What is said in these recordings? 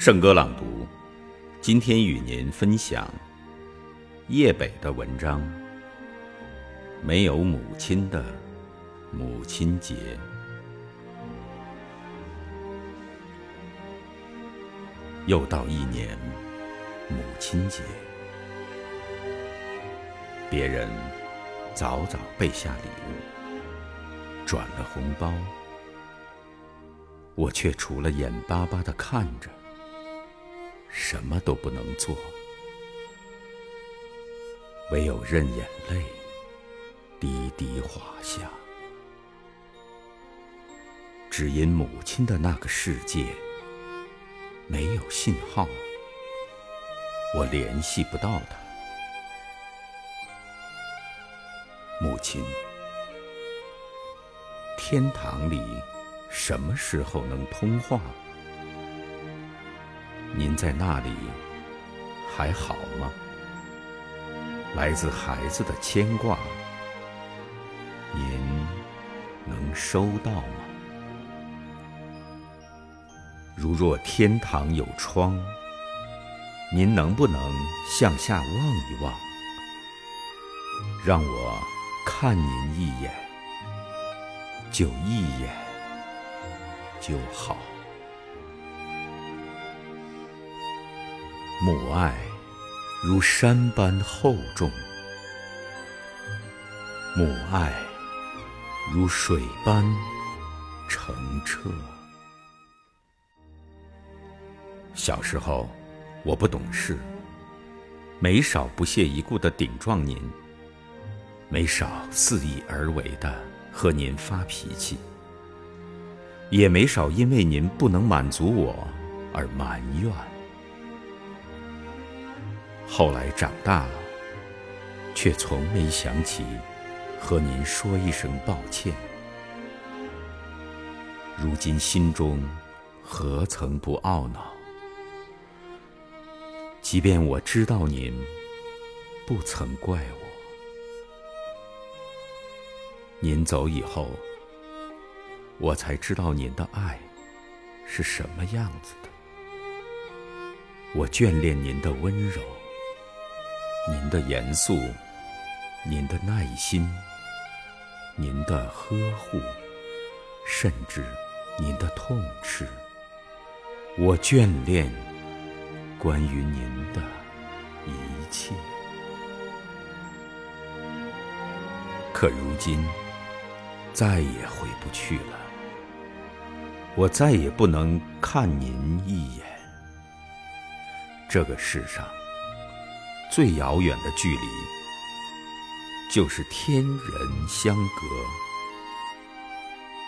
圣歌朗读，今天与您分享叶北的文章。没有母亲的母亲节，又到一年母亲节，别人早早备下礼物，转了红包，我却除了眼巴巴的看着。什么都不能做，唯有任眼泪滴滴滑下。只因母亲的那个世界没有信号，我联系不到她。母亲，天堂里什么时候能通话？您在那里还好吗？来自孩子的牵挂，您能收到吗？如若天堂有窗，您能不能向下望一望，让我看您一眼，就一眼就好。母爱如山般厚重，母爱如水般澄澈。小时候，我不懂事，没少不屑一顾的顶撞您，没少肆意而为的和您发脾气，也没少因为您不能满足我而埋怨。后来长大了，却从没想起和您说一声抱歉。如今心中何曾不懊恼？即便我知道您不曾怪我，您走以后，我才知道您的爱是什么样子的。我眷恋您的温柔。您的严肃，您的耐心，您的呵护，甚至您的痛斥，我眷恋关于您的一切。可如今再也回不去了，我再也不能看您一眼。这个世上。最遥远的距离，就是天人相隔；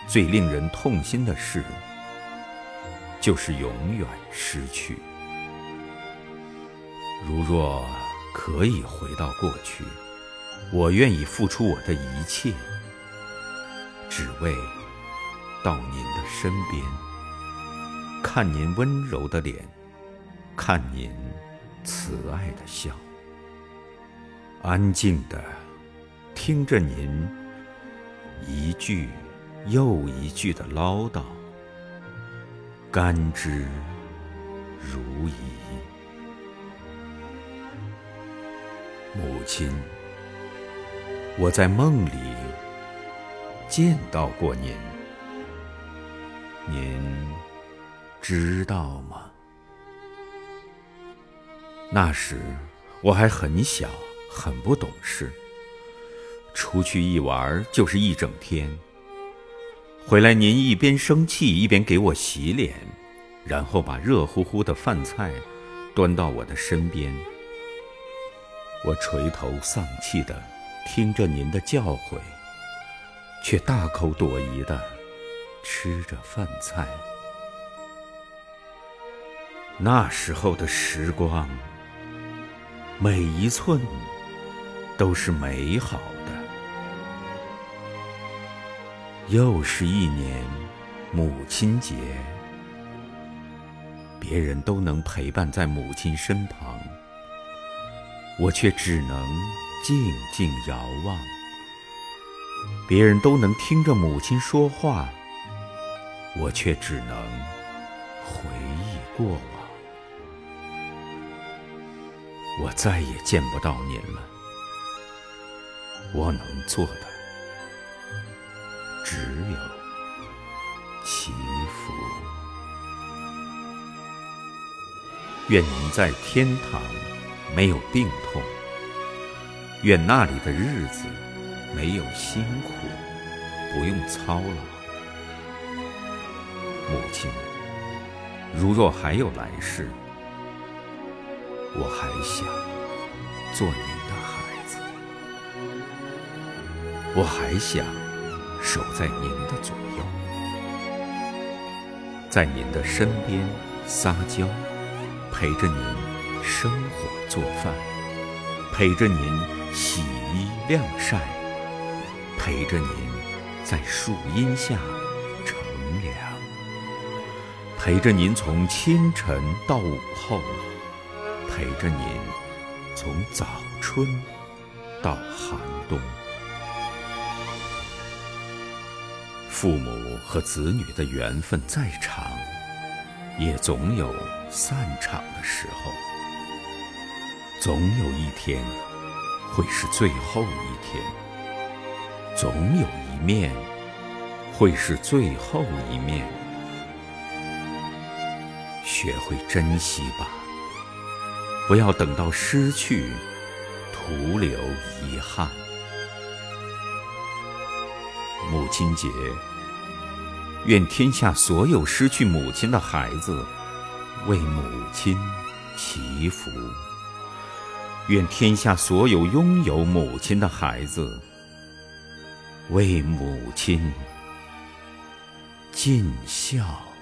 最令人痛心的事，就是永远失去。如若可以回到过去，我愿意付出我的一切，只为到您的身边，看您温柔的脸，看您慈爱的笑。安静的听着您一句又一句的唠叨，甘之如饴。母亲，我在梦里见到过您，您知道吗？那时我还很小。很不懂事，出去一玩就是一整天。回来您一边生气一边给我洗脸，然后把热乎乎的饭菜端到我的身边。我垂头丧气的听着您的教诲，却大口朵颐的吃着饭菜。那时候的时光，每一寸。都是美好的。又是一年母亲节，别人都能陪伴在母亲身旁，我却只能静静遥望；别人都能听着母亲说话，我却只能回忆过往。我再也见不到您了。我能做的只有祈福。愿您在天堂没有病痛，愿那里的日子没有辛苦，不用操劳。母亲，如若还有来世，我还想做您的我还想守在您的左右，在您的身边撒娇，陪着您生火做饭，陪着您洗衣晾晒，陪着您在树荫下乘凉，陪着您从清晨到午后。陪着您，从早春到寒冬。父母和子女的缘分再长，也总有散场的时候。总有一天，会是最后一天；总有一面，会是最后一面。学会珍惜吧。不要等到失去，徒留遗憾。母亲节，愿天下所有失去母亲的孩子为母亲祈福；愿天下所有拥有母亲的孩子为母亲尽孝。